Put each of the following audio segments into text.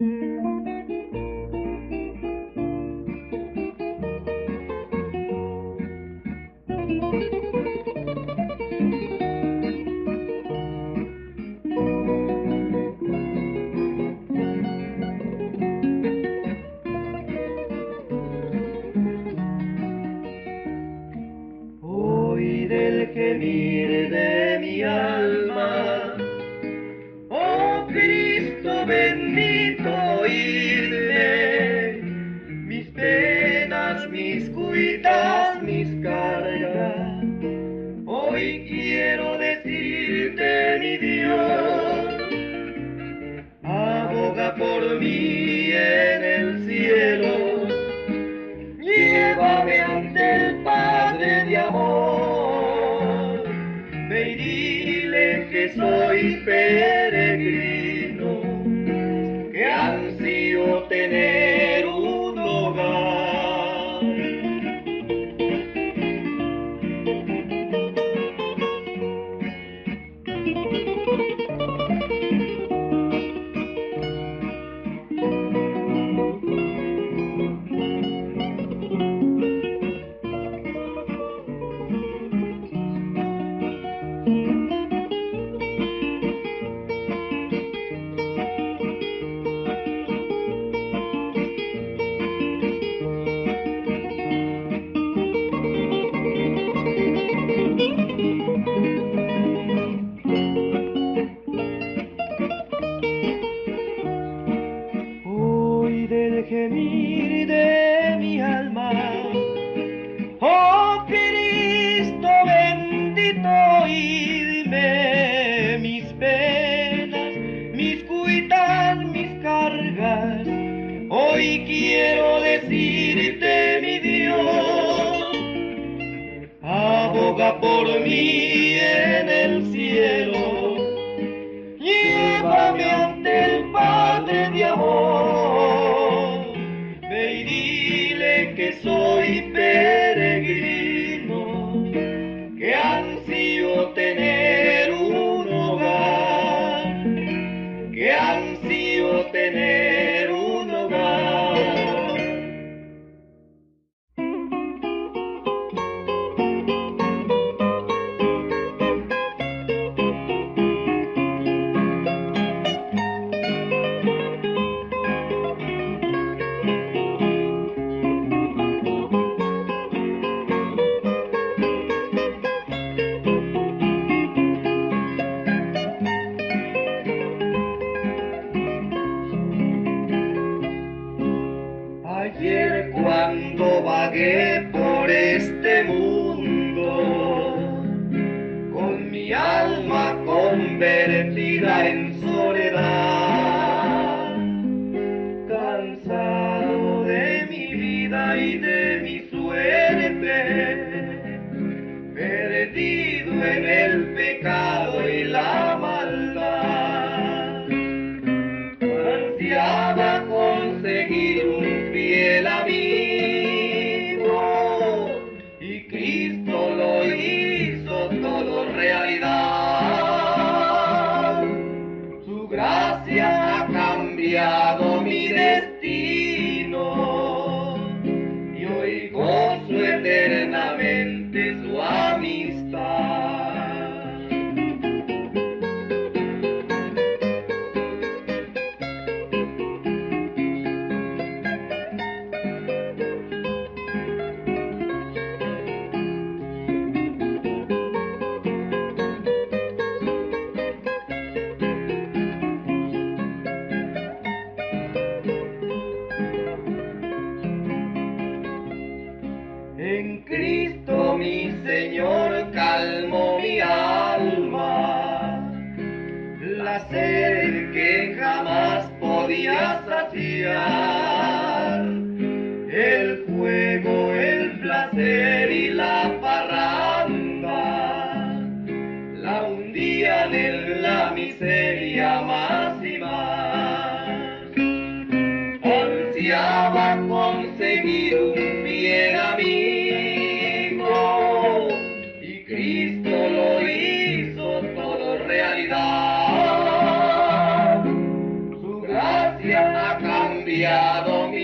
Hoy Christmas.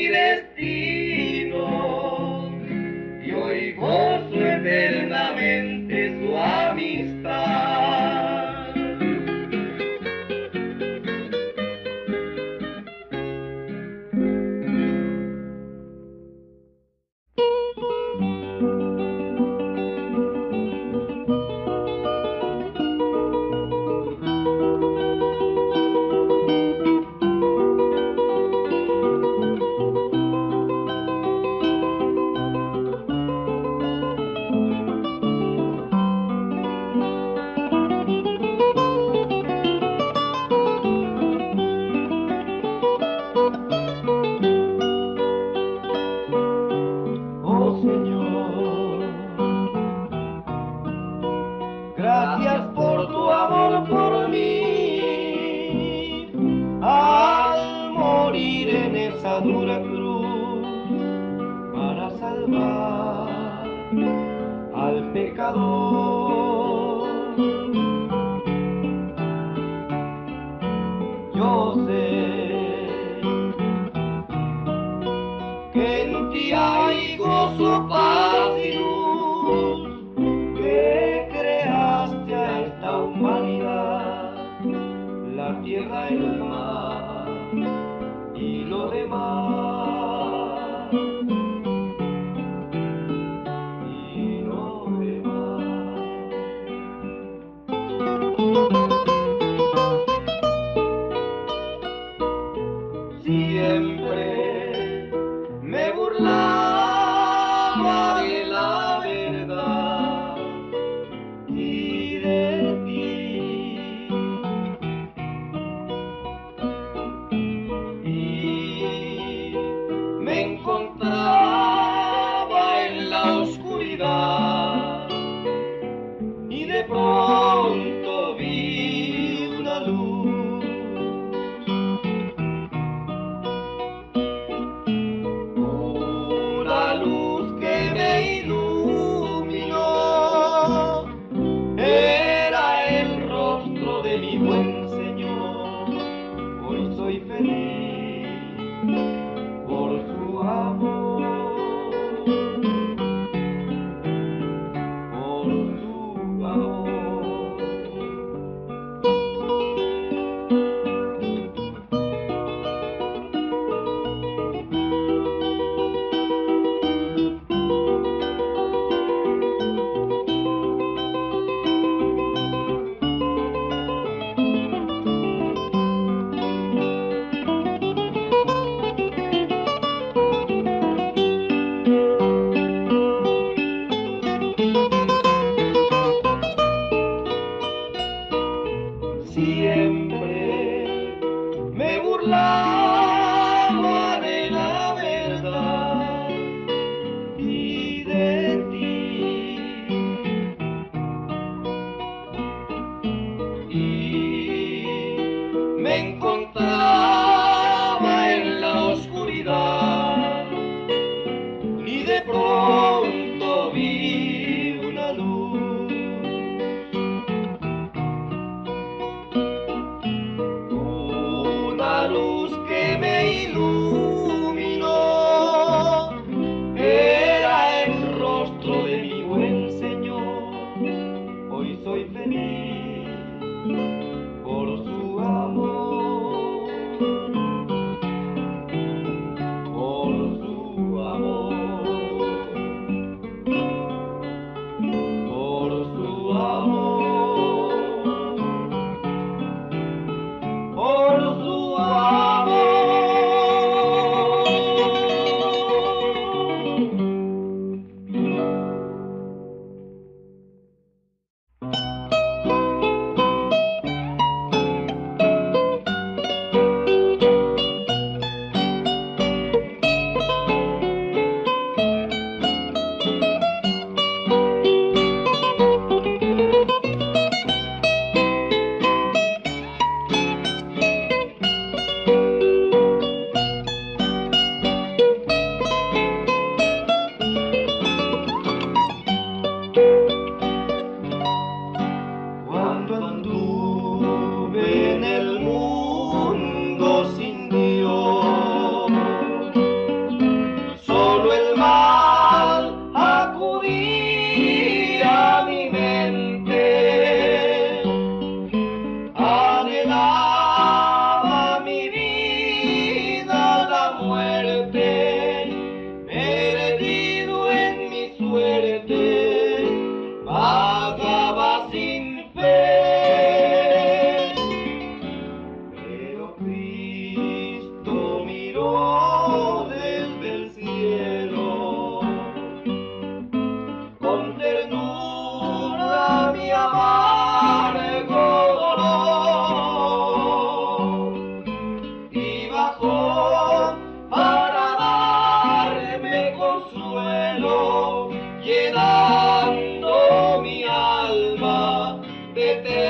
Mi destino Y alma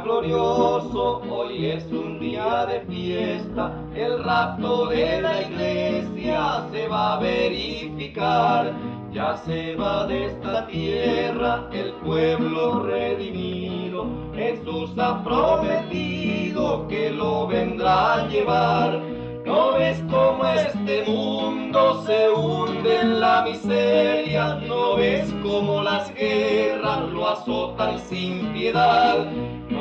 glorioso, hoy es un día de fiesta, el rapto de la iglesia se va a verificar, ya se va de esta tierra el pueblo redimido, Jesús ha prometido que lo vendrá a llevar. ¿No ves cómo este mundo se hunde en la miseria? ¿No ves cómo las guerras lo azotan sin piedad?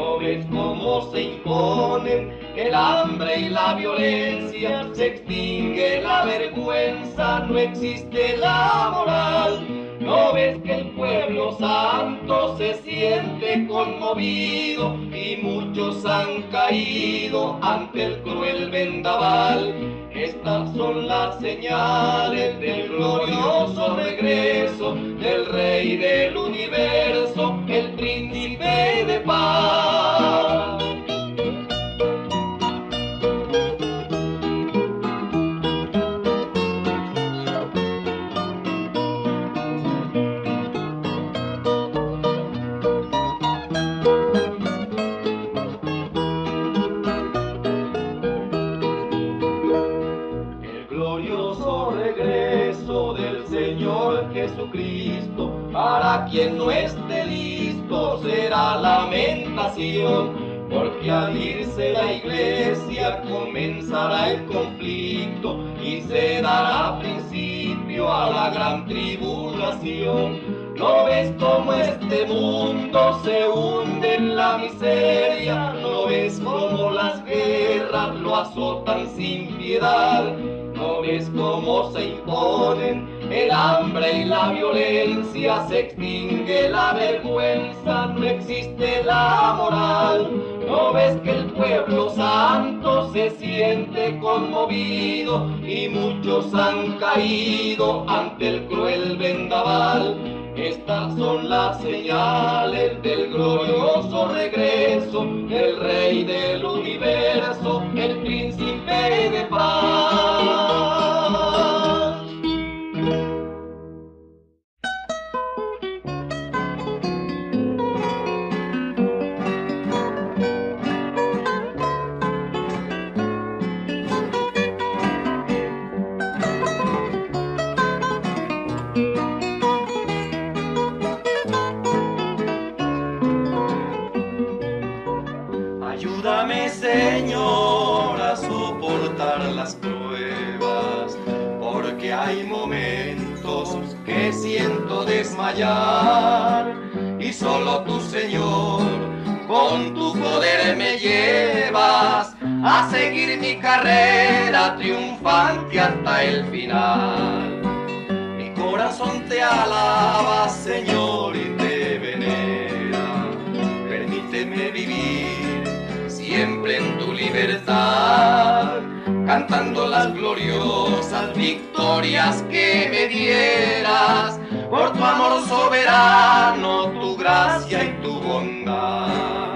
¿No ves cómo se imponen el hambre y la violencia? Se extingue la vergüenza, no existe la moral. ¿No ves que el pueblo santo se siente conmovido y muchos han caído ante el cruel vendaval? Estas son las señales del glorioso regreso del Rey del universo, Porque al irse la iglesia comenzará el conflicto y se dará principio a la gran tribulación. ¿No ves cómo este mundo se hunde en la miseria? ¿No ves cómo las guerras lo azotan sin piedad? ¿No ves cómo se imponen el hambre y la violencia, se extingue la vergüenza, no existe la moral. ¿No ves que el pueblo santo se siente conmovido y muchos han caído ante el cruel vendaval? Estas son las señales del glorioso regreso del Rey del universo, el príncipe de paz. Libertad, cantando las gloriosas victorias que me dieras, por tu amor soberano, tu gracia y tu bondad.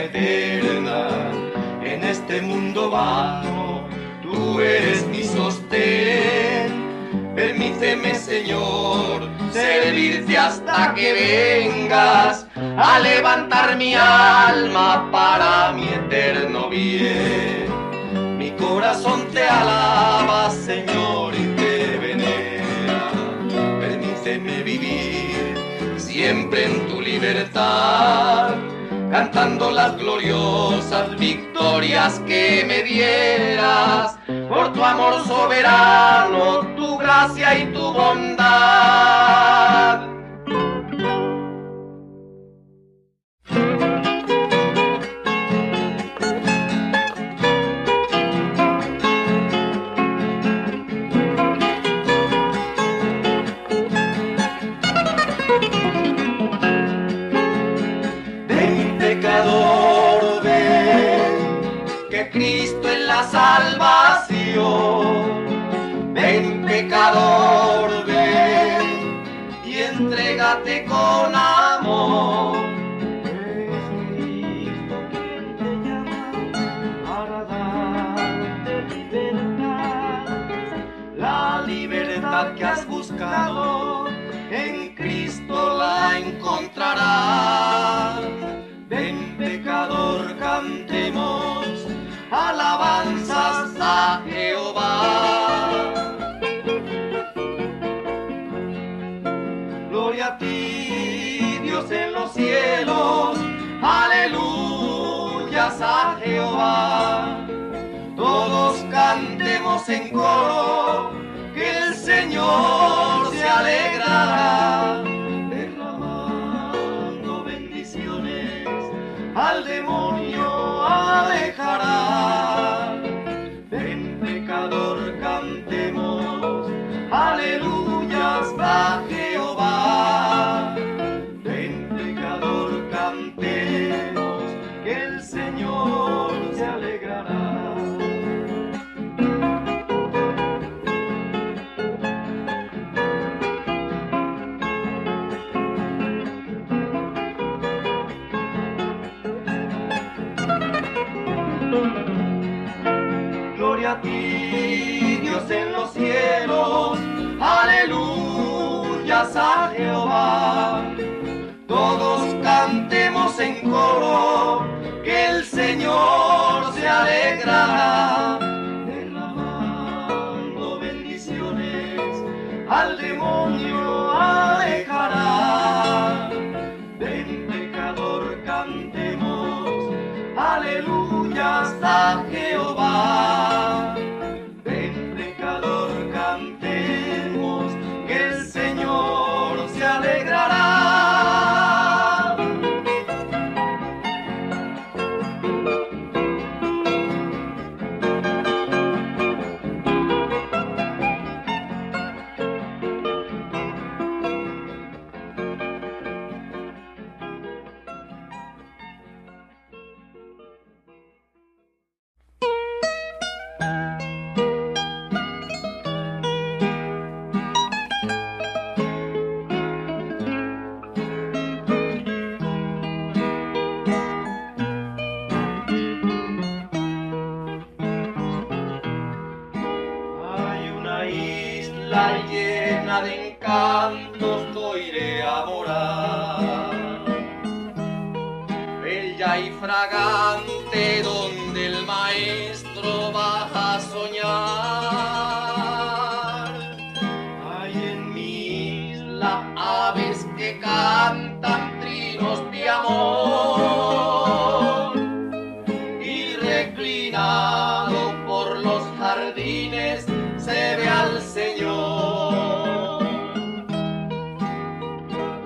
Eterna. En este mundo vano tú eres mi sostén. Permíteme, Señor, servirte hasta que vengas a levantar mi alma para mi eterno bien. Mi corazón te alaba, Señor, y te venera. Permíteme vivir siempre en tu libertad, cantando las gloriosas victorias que me dieras, por tu amor soberano, tu gracia y tu bondad. Cristo es la salvación. Ven pecador, ven, y entrégate con amor. Que has buscado en Cristo la encontrarás. Ven pecador, cantemos alabanzas a Jehová. Gloria a ti, Dios en los cielos, aleluyas a Jehová. Todos cantemos en coro, que el Señor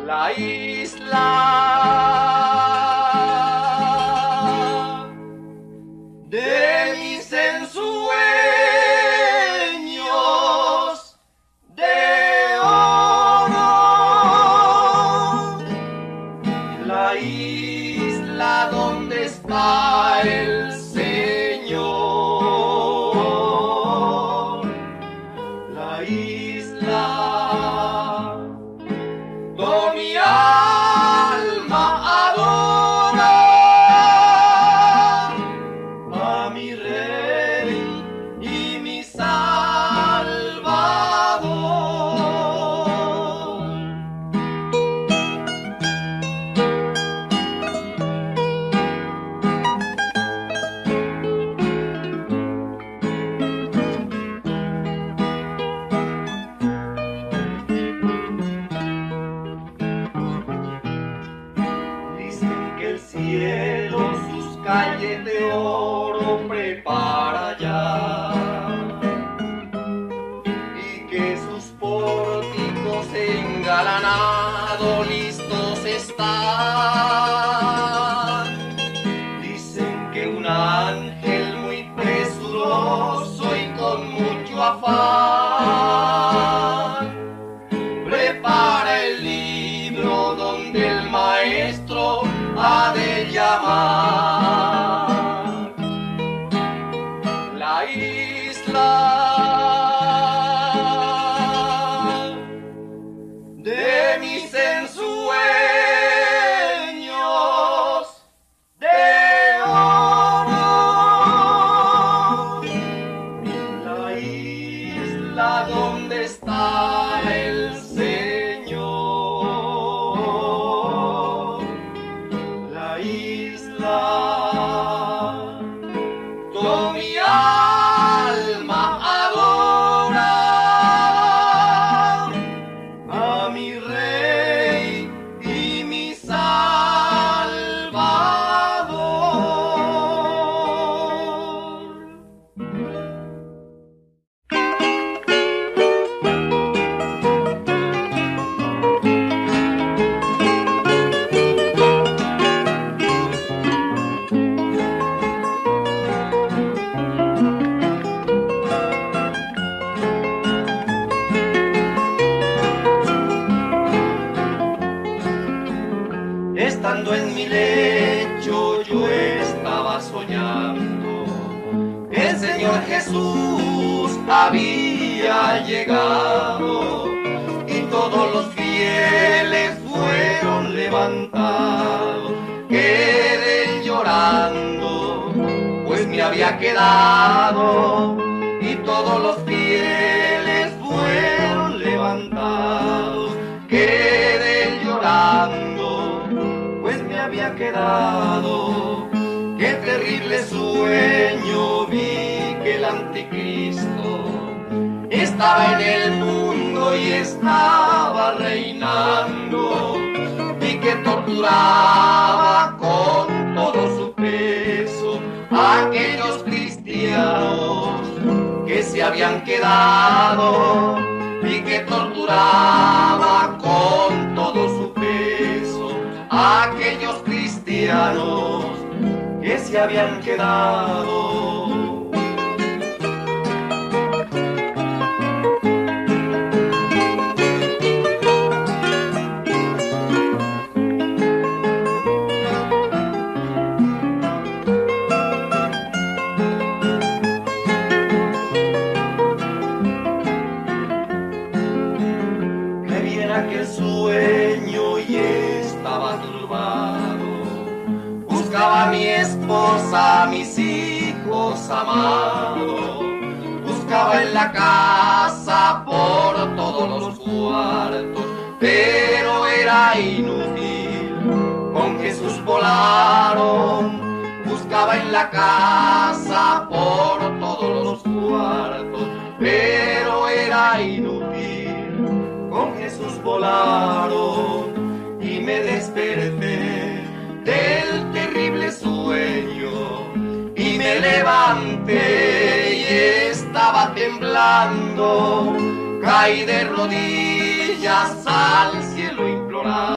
la isla. love. y todos los fieles fueron levantados. Quedé llorando, pues me había quedado. Qué terrible sueño vi que el anticristo estaba en el mundo y estaba reinando y que torturaba con todo su peso aquel que se habían quedado y que torturaba con todo su peso a aquellos cristianos que se habían quedado. esposa, a mis hijos amados. Buscaba en la casa por todos los cuartos, pero era inútil. Con Jesús volaron. Buscaba en la casa por todos los cuartos, pero era inútil. Con Jesús volaron y me desperté. levanté y estaba temblando, caí de rodillas al cielo implorando.